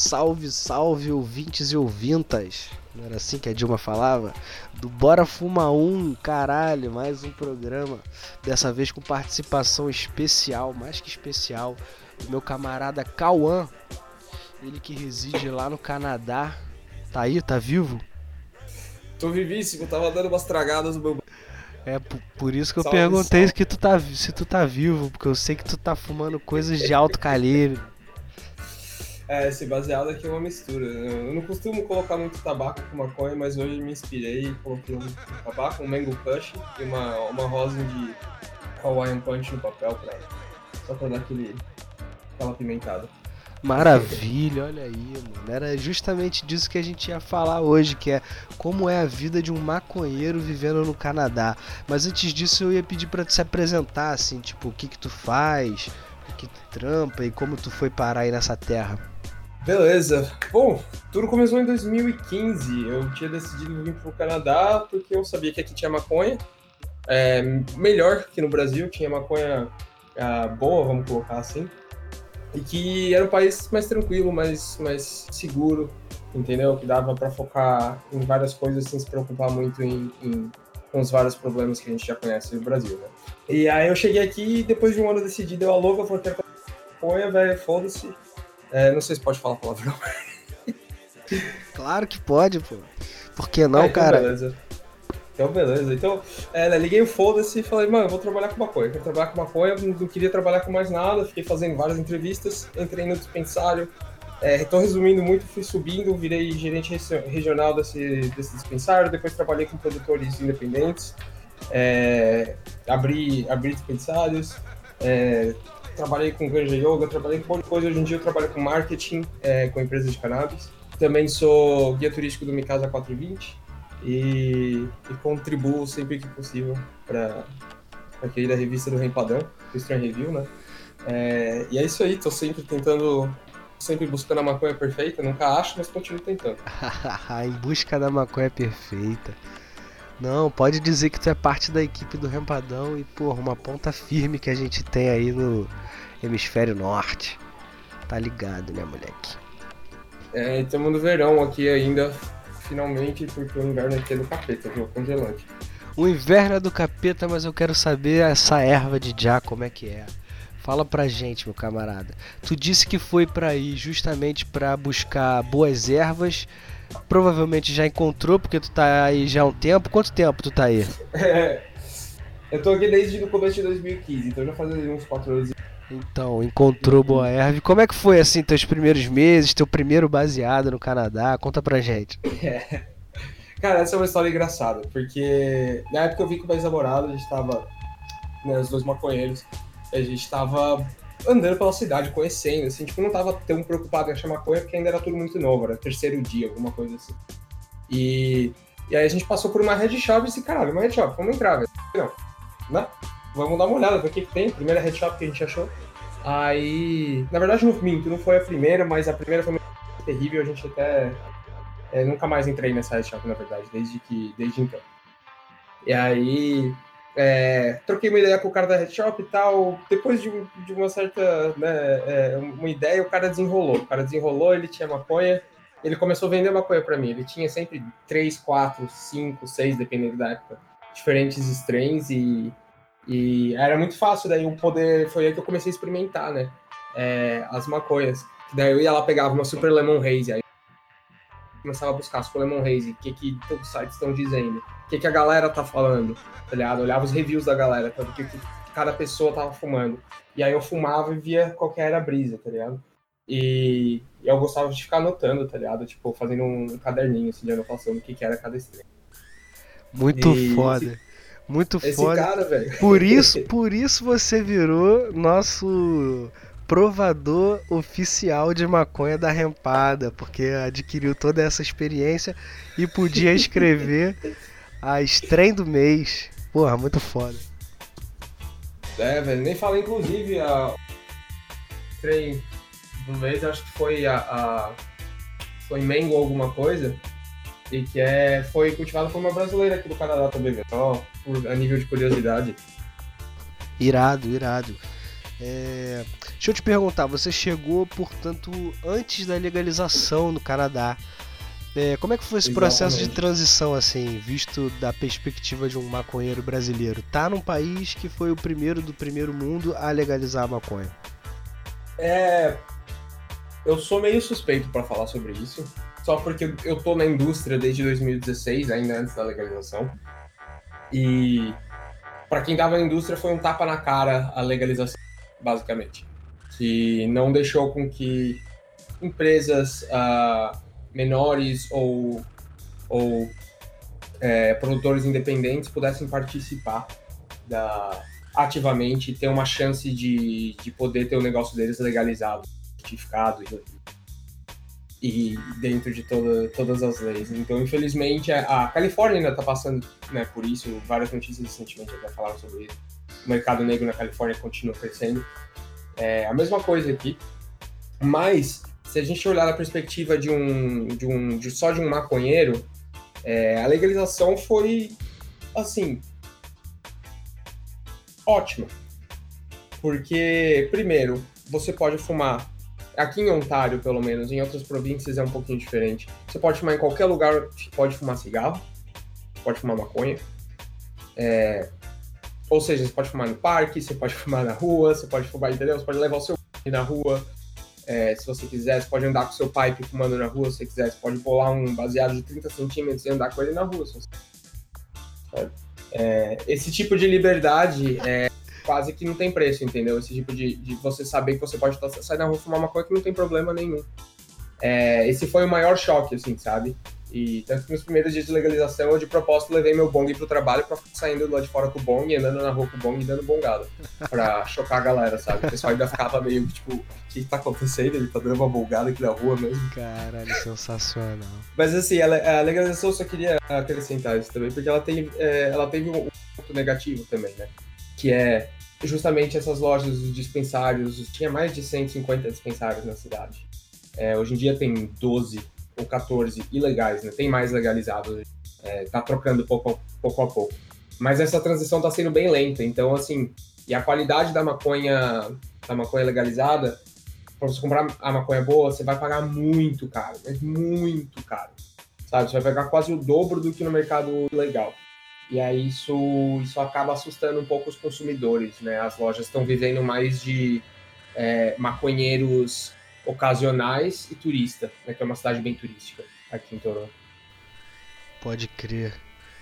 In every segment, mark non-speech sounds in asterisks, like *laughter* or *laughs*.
Salve, salve, ouvintes e ouvintas. Não era assim que a Dilma falava? Do Bora Fuma Um, caralho, mais um programa. Dessa vez com participação especial, mais que especial, do meu camarada Cauã. Ele que reside lá no Canadá. Tá aí, tá vivo? Tô vivíssimo, tava dando umas tragadas no meu. É por, isso que eu salve, perguntei salve. Que tu tá, se tu tá vivo, porque eu sei que tu tá fumando coisas de alto calibre. É, esse baseado aqui é uma mistura. Eu não costumo colocar muito tabaco com maconha, mas hoje me inspirei e coloquei um tabaco, um mango kush e uma, uma rosin de Hawaiian Punch no papel pra, só pra dar aquele, aquela pimentada. Maravilha, olha aí, mano. Era justamente disso que a gente ia falar hoje, que é como é a vida de um maconheiro vivendo no Canadá. Mas antes disso eu ia pedir para te se apresentar, assim, tipo, o que que tu faz, que tu trampa e como tu foi parar aí nessa terra. Beleza. Bom, tudo começou em 2015. Eu tinha decidido vir pro Canadá porque eu sabia que aqui tinha maconha. É, melhor que no Brasil, tinha maconha ah, boa, vamos colocar assim. E que era um país mais tranquilo, mais, mais seguro, entendeu? Que dava para focar em várias coisas sem se preocupar muito em, em, com os vários problemas que a gente já conhece no Brasil, né? E aí eu cheguei aqui e depois de um ano decidido, eu louca, eu falei, quero maconha, velho, foda-se é, não sei se pode falar palavrão. *laughs* claro que pode, pô. Por que não, ah, então cara? Beleza. Então, beleza. Então, é, né, liguei o foda-se e falei, mano, vou trabalhar com maconha. Quero trabalhar com maconha, não queria trabalhar com mais nada. Fiquei fazendo várias entrevistas, entrei no dispensário. É, tô resumindo muito, fui subindo, virei gerente regional desse, desse dispensário. Depois trabalhei com produtores independentes. É, abri, abri dispensários. É, trabalhei com Ganja Yoga, trabalhei com um monte de coisa. Hoje em dia eu trabalho com marketing, é, com empresas de cannabis. Também sou guia turístico do Mikasa 420 e, e contribuo sempre que possível para aquele da revista do Rempadão, do Strange Review, né? É, e é isso aí, tô sempre tentando, sempre buscando a maconha perfeita, nunca acho, mas continuo tentando. *laughs* em busca da maconha perfeita. Não, pode dizer que tu é parte da equipe do Rempadão e, porra, uma ponta firme que a gente tem aí no hemisfério norte. Tá ligado, né, moleque? É, estamos no verão aqui ainda, finalmente, porque o inverno aqui é do capeta, viu? Congelante. O inverno é do capeta, mas eu quero saber essa erva de já como é que é. Fala pra gente, meu camarada. Tu disse que foi para aí justamente para buscar boas ervas provavelmente já encontrou, porque tu tá aí já há um tempo. Quanto tempo tu tá aí? É, eu tô aqui desde o começo de 2015, então já faz uns 4 anos. Então, encontrou Boa Erve. Como é que foi, assim, teus primeiros meses, teu primeiro baseado no Canadá? Conta pra gente. É. Cara, essa é uma história engraçada, porque na época eu vi com o ex-namorado, a gente tava, né, os dois maconheiros, a gente tava andando pela cidade, conhecendo, assim, tipo, não tava tão preocupado em achar maconha, porque ainda era tudo muito novo, era terceiro dia, alguma coisa assim. E, e aí a gente passou por uma Red Shop e disse, caralho, uma Red Shop, vamos entrar, velho. Não, né? Vamos dar uma olhada, ver o que, que tem, primeira Red Shop que a gente achou. Aí, na verdade, não minto, não foi a primeira, mas a primeira foi terrível, a gente até é, nunca mais entrei nessa Red Shop, na verdade, desde que, desde então. E aí, é, troquei uma ideia com o cara da Red Shop e tal. Depois de, de uma certa né, é, uma ideia, o cara desenrolou. O cara desenrolou, ele tinha maconha. Ele começou a vender maconha para mim. Ele tinha sempre três, quatro, cinco, seis, dependendo da época, diferentes strains e, e era muito fácil. Daí o poder foi aí que eu comecei a experimentar, né? É, as maconhas. Daí eu ia lá pegava uma Super Lemon Haze. Aí começava a buscar Super Lemon Haze. O que, que os sites estão dizendo? que, que a galera tá falando, tá ligado? olhava os reviews da galera, tá? o que, que cada pessoa tava fumando. E aí eu fumava e via qual que era a brisa, tá ligado? E, eu gostava de ficar anotando, tá ligado? Tipo, fazendo um caderninho assim, de anotação do que, que era cada estrela. Muito e foda. Esse, muito esse foda. cara, velho. Por isso, *laughs* por isso você virou nosso provador oficial de maconha da Rempada, porque adquiriu toda essa experiência e podia escrever *laughs* a estreia do mês. Porra, muito foda. É, velho, nem falei, inclusive, a estreia do mês, acho que foi a, a foi Mango alguma coisa, e que é, foi cultivada por uma brasileira aqui do Canadá também, velho, só por, a nível de curiosidade. Irado, irado. É... Deixa eu te perguntar, você chegou, portanto, antes da legalização no Canadá. É, como é que foi esse processo de transição, assim, visto da perspectiva de um maconheiro brasileiro? Tá num país que foi o primeiro do primeiro mundo a legalizar a maconha. É. Eu sou meio suspeito para falar sobre isso, só porque eu tô na indústria desde 2016, ainda antes da legalização. E para quem tava na indústria foi um tapa na cara a legalização, basicamente. Que não deixou com que empresas. Uh, menores ou, ou é, produtores independentes pudessem participar da, ativamente e ter uma chance de, de poder ter o negócio deles legalizado, certificado e, e dentro de toda, todas as leis. Então, infelizmente, a, a Califórnia ainda está passando né, por isso, várias notícias recentemente já falaram sobre isso. O mercado negro na Califórnia continua crescendo. É a mesma coisa aqui, mas se a gente olhar na perspectiva de um, de um de só de um maconheiro, é, a legalização foi assim ótima, porque primeiro você pode fumar aqui em Ontário, pelo menos, em outras províncias é um pouquinho diferente. Você pode fumar em qualquer lugar, pode fumar cigarro, pode fumar maconha. É, ou seja, você pode fumar no parque, você pode *laughs* fumar na rua, você pode fumar, entendeu? Você pode levar o seu *laughs* na rua, é, se você quiser, você pode andar com seu pipe fumando na rua, se você quiser, você pode pular um baseado de 30 centímetros e andar com ele na rua. É, esse tipo de liberdade é quase que não tem preço, entendeu? Esse tipo de, de você saber que você pode sair na rua fumar uma coisa que não tem problema nenhum. É, esse foi o maior choque, assim, sabe? E tanto que nos primeiros dias de legalização, eu de propósito levei meu bong pro trabalho pra ficar saindo lá de fora com o bong, andando na rua com o bong e dando bongada. Pra chocar a galera, sabe? O pessoal ainda ficava meio tipo, o que tá acontecendo? Ele tá dando uma bongada aqui na rua mesmo. Caralho, sensacional. Mas assim, a, legalização eu só queria acrescentar isso também, porque ela, tem, é, ela teve um ponto negativo também, né? Que é justamente essas lojas, os dispensários, tinha mais de 150 dispensários na cidade. É, hoje em dia tem 12 ou 14 ilegais, né? Tem mais legalizados, é, tá trocando pouco, pouco a pouco. Mas essa transição tá sendo bem lenta, então assim, e a qualidade da maconha, da maconha legalizada, para você comprar a maconha boa, você vai pagar muito caro, mas muito caro. Sabe? Você vai pagar quase o dobro do que no mercado legal. E aí isso, isso acaba assustando um pouco os consumidores, né? As lojas estão vivendo mais de é, maconheiros ocasionais e turista, né, que é uma cidade bem turística aqui em Toronto. Pode crer.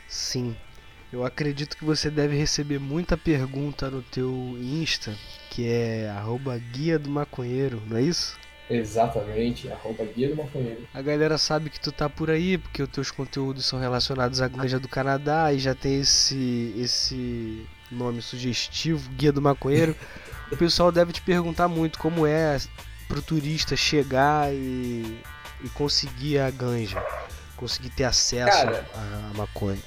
Sim. Eu acredito que você deve receber muita pergunta no teu Insta, que é arroba guia do maconheiro, não é isso? Exatamente, arroba guia do maconheiro. A galera sabe que tu tá por aí, porque os teus conteúdos são relacionados à ganja do Canadá e já tem esse, esse nome sugestivo, guia do maconheiro. *laughs* o pessoal deve te perguntar muito como é pro turista chegar e, e conseguir a ganja, conseguir ter acesso Cara, à maconha?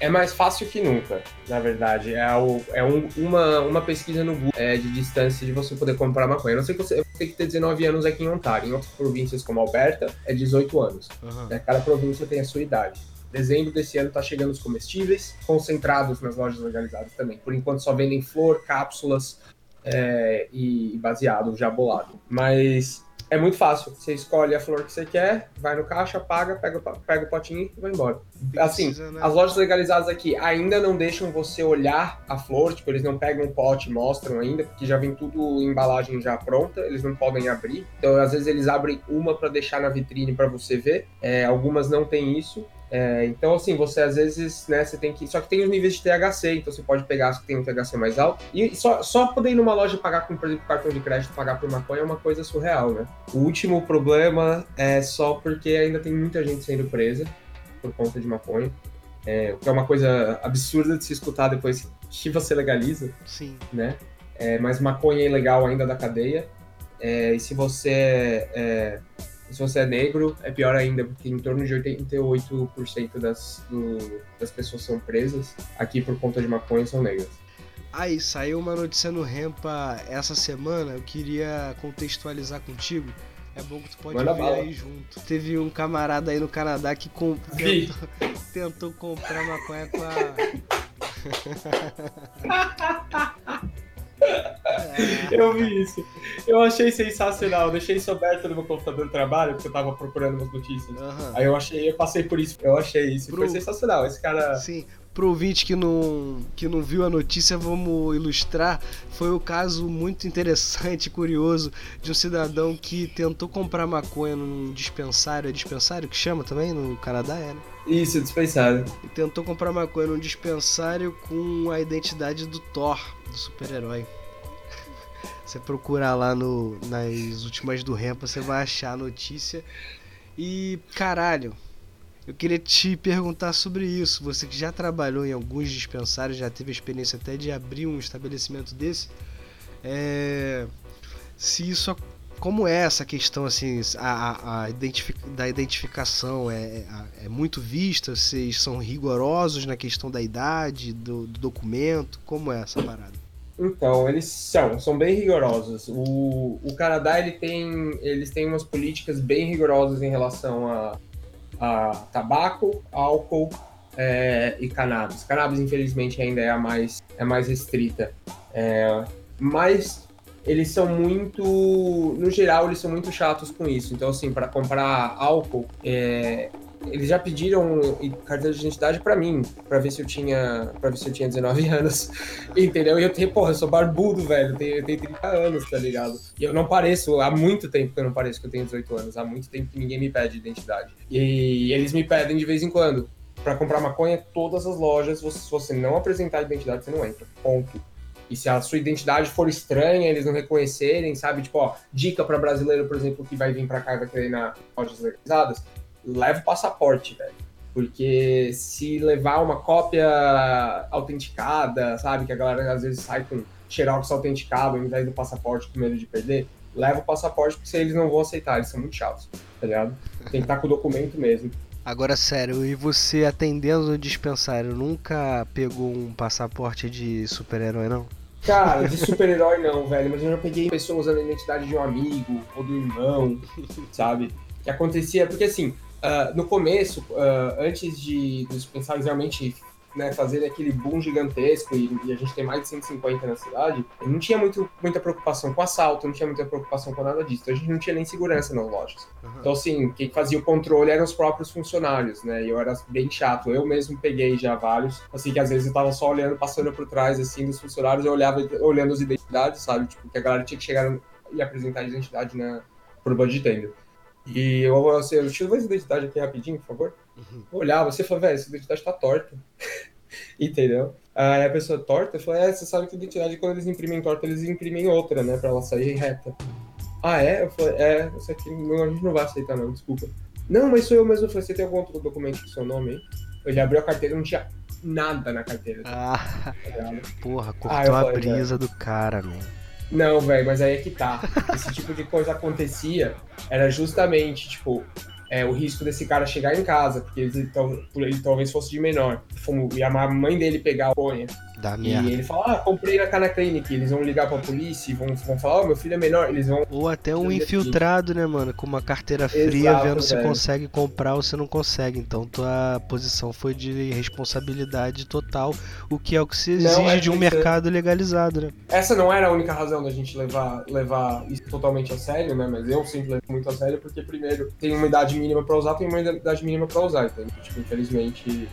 É mais fácil que nunca, na verdade. É, o, é um, uma, uma pesquisa no Google é, de distância de você poder comprar maconha. não sei que você tem que ter 19 anos aqui em Ontário. Em outras províncias, como Alberta, é 18 anos. Uhum. Cada província tem a sua idade. Dezembro desse ano tá chegando os comestíveis, concentrados nas lojas legalizadas também. Por enquanto só vendem flor, cápsulas, é, e baseado, já bolado. Mas é muito fácil. Você escolhe a flor que você quer, vai no caixa, paga, pega, pega o potinho e vai embora. Assim, né? as lojas legalizadas aqui ainda não deixam você olhar a flor, tipo, eles não pegam um pote e mostram ainda, porque já vem tudo em embalagem já pronta, eles não podem abrir. Então, às vezes, eles abrem uma para deixar na vitrine para você ver. É, algumas não tem isso. É, então, assim, você às vezes, né, você tem que. Só que tem os níveis de THC, então você pode pegar as que tem um THC mais alto. E só, só poder ir numa loja pagar com, por exemplo, cartão de crédito, pagar por maconha é uma coisa surreal, né? O último problema é só porque ainda tem muita gente sendo presa por conta de maconha. É, que é uma coisa absurda de se escutar depois que você legaliza. Sim. Né? É, mas maconha é ilegal ainda da cadeia. É, e se você se você é negro, é pior ainda, porque em torno de 88% das, do, das pessoas são presas aqui por conta de maconha são negras. Aí, saiu uma notícia no Rempa essa semana, eu queria contextualizar contigo. É bom que tu pode Manda ver bala. aí junto. Teve um camarada aí no Canadá que tentou, tentou comprar maconha com a. *laughs* *laughs* *laughs* Eu vi isso. Eu achei sensacional. Eu deixei isso aberto no meu computador de trabalho, porque eu tava procurando umas notícias. Aham. Aí eu achei, eu passei por isso. Eu achei isso. Pro- Foi sensacional. Esse cara. Sim, pro ouvinte que não, que não viu a notícia, vamos ilustrar. Foi o caso muito interessante e *laughs* curioso de um cidadão que tentou comprar maconha num dispensário. É dispensário que chama também? No Canadá é, né? Isso, dispensário. E tentou comprar maconha num dispensário com a identidade do Thor, do super-herói. Você procurar lá no, nas últimas do Rempa, você vai achar a notícia. E caralho, eu queria te perguntar sobre isso. Você que já trabalhou em alguns dispensários, já teve a experiência até de abrir um estabelecimento desse. É, se isso ac- como é essa questão assim a, a- a identifi- da identificação é, é, é muito vista vocês são rigorosos na questão da idade do, do documento como é essa parada Então, eles são, são bem rigorosos. O, o Canadá, ele tem, eles têm umas políticas bem rigorosas em relação a, a tabaco, álcool é, e cannabis. Cannabis, infelizmente, ainda é a mais, é mais restrita. É, mas eles são muito, no geral, eles são muito chatos com isso. Então, assim, para comprar álcool, é, eles já pediram carteira de identidade para mim, para ver se eu tinha, para ver se eu tinha 19 *laughs* anos. Entendeu? E eu tenho, porra, eu sou barbudo, velho. Eu tenho, eu tenho 30 anos, tá ligado? E eu não pareço, há muito tempo que eu não pareço que eu tenho 18 anos. Há muito tempo que ninguém me pede identidade. E eles me pedem de vez em quando. Pra comprar maconha, todas as lojas, se você não apresentar identidade, você não entra. Ponto. E se a sua identidade for estranha, eles não reconhecerem, sabe? Tipo, ó, dica pra brasileiro, por exemplo, que vai vir pra cá e vai querer na lojas legalizadas, leva o passaporte, velho. Porque se levar uma cópia autenticada, sabe? Que a galera às vezes sai com xerox autenticado ao invés do passaporte com medo de perder, leva o passaporte porque eles não vão aceitar, eles são muito chatos, tá ligado? Tem que estar com o documento mesmo. agora sério e você atendendo no dispensário nunca pegou um passaporte de super-herói não Cara, de super-herói não, velho, mas eu já peguei pessoas usando a identidade de um amigo ou do irmão, sabe? Que acontecia, porque assim, ah, no começo, ah, antes de dos dispensários realmente né, fazer aquele boom gigantesco e, e a gente tem mais de 150 na cidade, não tinha muito, muita preocupação com assalto, não tinha muita preocupação com nada disso. Então a gente não tinha nem segurança nas lojas. Então, assim, quem fazia o controle eram os próprios funcionários, né? E eu era bem chato. Eu mesmo peguei já vários. Assim, que às vezes eu tava só olhando, passando por trás, assim, dos funcionários, eu olhava olhando as identidades, sabe? Tipo, que a galera tinha que chegar e apresentar a identidade na pro de tenda. E eu, assim, eu tiro mais identidade aqui rapidinho, por favor. Uhum. Eu olhava, você falou, velho, essa identidade tá torta. *laughs* Entendeu? Aí a pessoa torta, eu falei, é, você sabe que identidade, quando eles imprimem torta, eles imprimem outra, né? Pra ela sair reta. Ah, é? Eu falei, é, isso aqui não, a gente não vai aceitar, não, desculpa. Não, mas sou eu mesmo. Eu falei, você tem algum outro documento com seu nome aí? Ele abriu a carteira não tinha nada na carteira. ah tá porra cortou Ah, eu a falei, brisa do cara meu Não, velho, mas aí é que tá. Esse tipo de coisa acontecia era justamente, tipo, é, o risco desse cara chegar em casa, porque ele, tal- ele talvez fosse de menor. E a mãe dele pegar a ponha. Da E merda ele fala, ah, comprei na Cana Clinic. Eles vão ligar pra polícia e vão, vão falar, ó, meu filho é menor. Eles vão. Ou até um infiltrado, né, mano? Com uma carteira fria, Exato, vendo se velho. consegue comprar ou se não consegue. Então tua posição foi de responsabilidade total, o que é o que se Não, exige é de um mercado legalizado, né? Essa não era a única razão da gente levar, levar isso totalmente a sério, né? Mas eu sempre levo muito a sério, porque primeiro tem uma idade mínima pra usar, tem uma idade mínima pra usar, então, tipo, infelizmente,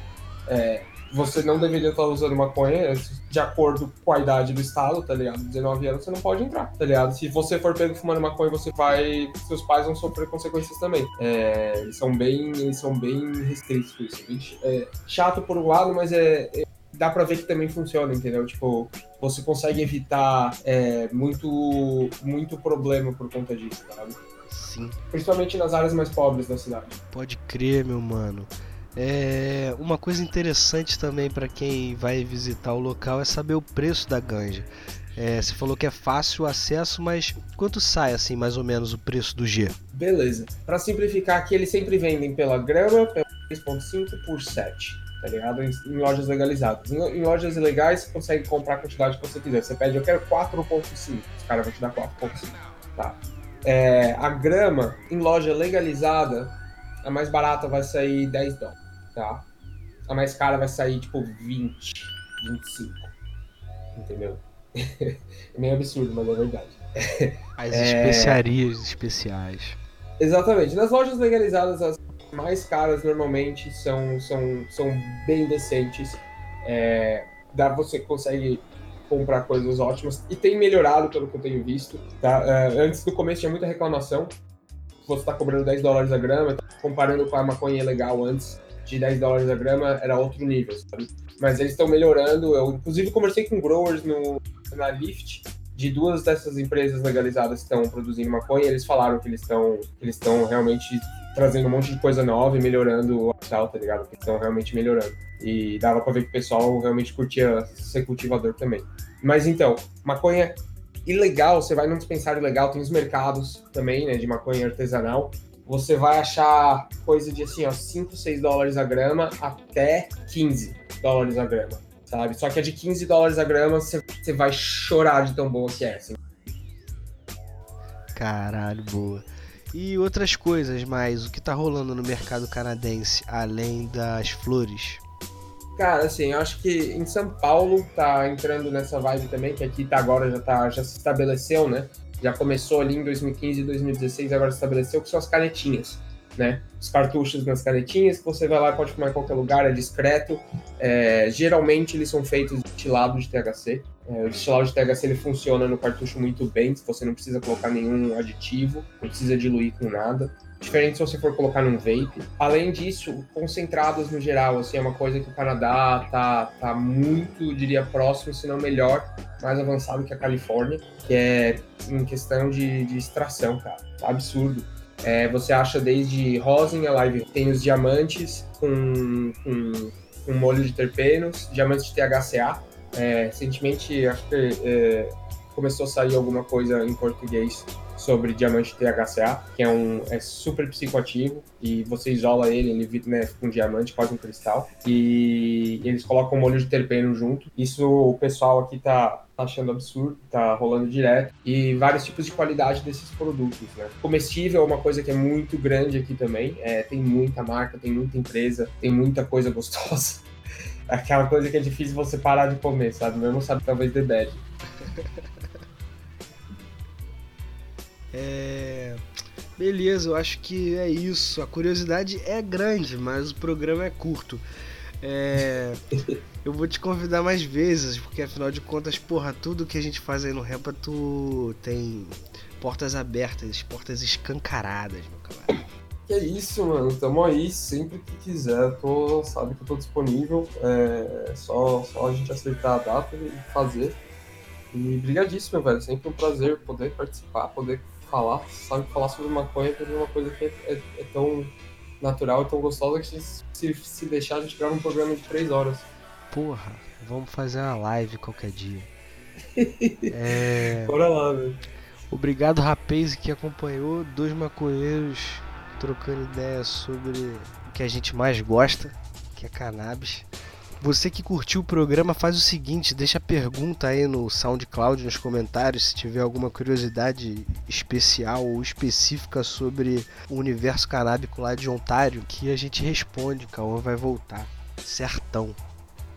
é, você não deveria estar usando maconha de acordo com a idade do estado, tá ligado? 19 anos você não pode entrar, tá ligado? Se você for pego fumando maconha, você vai. Seus pais vão sofrer consequências também. É, eles são bem. Eles são bem restritos com isso. É, chato por um lado, mas é, é- Dá pra ver que também funciona, entendeu? Tipo, você consegue evitar é, muito, muito problema por conta disso, sabe? Sim, Principalmente nas áreas mais pobres da cidade. pode crer, meu mano. É, uma coisa interessante também pra quem vai visitar o local é saber o preço da ganja. É, você falou que é fácil o acesso, mas quanto sai assim mais ou menos o preço do G? Beleza. Pra simplificar aqui, eles sempre vendem pela grama, pelo 3.5 por 7, tá ligado? Em, em lojas legalizadas. Em, em lojas ilegais, você consegue comprar a quantidade que você quiser. Você pede, eu quero 4.5, os caras vão te dar 4.5, tá? É, a grama, em loja legalizada, a mais barata vai sair 10 dólares, tá? A mais cara vai sair, tipo, 20, 25, entendeu? *laughs* é meio absurdo, mas é verdade. As é... especiarias especiais. Exatamente. Nas lojas legalizadas, as mais caras normalmente são, são, são bem decentes. É, dá, você consegue comprar coisas ótimas e tem melhorado pelo que eu tenho visto. Tá? É, antes do começo tinha muita reclamação. Você está cobrando 10 dólares a grama, comparando com a maconha legal antes de 10 dólares a grama, era outro nível, sabe? Mas eles estão melhorando. Eu, inclusive, conversei com growers no, na Lyft de duas dessas empresas legalizadas que estão produzindo maconha, eles falaram que eles estão eles estão realmente trazendo um monte de coisa nova e melhorando o astral, tá ligado? Que estão realmente melhorando. E dava pra ver que o pessoal realmente curtia ser cultivador também. Mas então, maconha ilegal, você vai num dispensário legal, tem os mercados também, né, de maconha artesanal. Você vai achar coisa de assim, ó, 5, 6 dólares a grama até 15 dólares a grama sabe? Só que a de 15 dólares a grama, você vai chorar de tão boa que é, assim. Caralho, boa. E outras coisas mais, o que tá rolando no mercado canadense, além das flores? Cara, assim, eu acho que em São Paulo tá entrando nessa vibe também, que aqui tá agora, já, tá, já se estabeleceu, né? Já começou ali em 2015 e 2016, agora se estabeleceu, que são as canetinhas né? Os cartuchos nas canetinhas que você vai lá pode fumar em qualquer lugar, é discreto. É, geralmente eles são feitos de destilado de THC. É, o destilado de THC ele funciona no cartucho muito bem, você não precisa colocar nenhum aditivo, não precisa diluir com nada. Diferente se você for colocar num vape. Além disso, concentrados no geral, assim, é uma coisa que o Canadá tá, tá muito, diria, próximo, se não melhor, mais avançado que a Califórnia, que é em questão de, de extração, cara. Tá absurdo é, você acha desde rosin, a live tem os diamantes com, com, com molho de terpenos, diamantes de THCA. É, recentemente, acho que é, começou a sair alguma coisa em português sobre diamante THCA, que é um é super psicoativo e você isola ele, ele né, um diamante, quase um cristal, e eles colocam molho de terpeno junto. Isso o pessoal aqui tá achando absurdo, tá rolando direto, e vários tipos de qualidade desses produtos, né? Comestível é uma coisa que é muito grande aqui também, é, tem muita marca, tem muita empresa, tem muita coisa *laughs* gostosa. Aquela coisa que é difícil você parar de comer, sabe? Mesmo sabe talvez de bad. *laughs* É... Beleza, eu acho que é isso. A curiosidade é grande, mas o programa é curto. É... *laughs* eu vou te convidar mais vezes, porque afinal de contas, porra, tudo que a gente faz aí no Repa, tu tem portas abertas, portas escancaradas, meu camarada. Que é isso, mano. Tamo aí sempre que quiser. Tô, sabe que eu tô disponível. É só, só a gente acertar a data e fazer. E brigadíssimo, velho. Sempre um prazer poder participar, poder falar, sabe? Falar sobre maconha é uma coisa que é, é, é tão natural e tão gostosa que se, se deixar a gente grava um programa de três horas. Porra, vamos fazer uma live qualquer dia. *laughs* é... Bora lá, velho. Obrigado, rapaz, que acompanhou. Dois maconheiros trocando ideias sobre o que a gente mais gosta, que é cannabis. Você que curtiu o programa, faz o seguinte: deixa pergunta aí no SoundCloud, nos comentários, se tiver alguma curiosidade especial ou específica sobre o universo canábico lá de Ontário, que a gente responde. O Cauã vai voltar. Certão.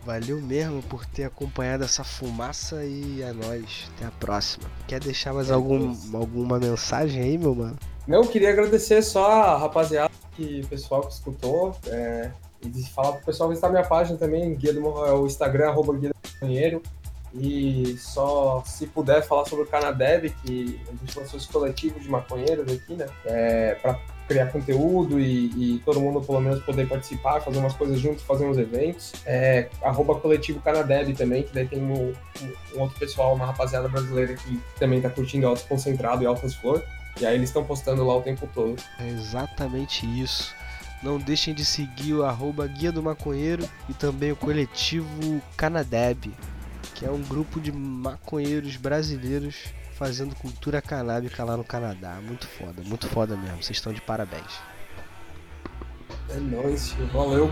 Valeu mesmo por ter acompanhado essa fumaça e a nós. Até a próxima. Quer deixar mais algum, alguma mensagem aí, meu mano? Não, queria agradecer só a rapaziada, que, o pessoal que escutou. É e falar pro pessoal visitar minha página também, Guia do é o Instagram, arroba Guia do Banheiro. E só, se puder, falar sobre o Canadeb, que a gente lançou esse coletivo de maconheiros aqui, né? É, para criar conteúdo e, e, todo mundo, pelo menos, poder participar, fazer umas coisas juntos, fazer uns eventos. É, arroba coletivo Canadeb também, que daí tem um, um, outro pessoal, uma rapaziada brasileira que também tá curtindo Altos Concentrado e Altas Flor. E aí eles estão postando lá o tempo todo. É exatamente isso. Não deixem de seguir o arroba Guia do Maconheiro e também o coletivo Canadeb, que é um grupo de maconheiros brasileiros fazendo cultura canábica lá no Canadá. Muito foda, muito foda mesmo. Vocês estão de parabéns. É nóis, valeu.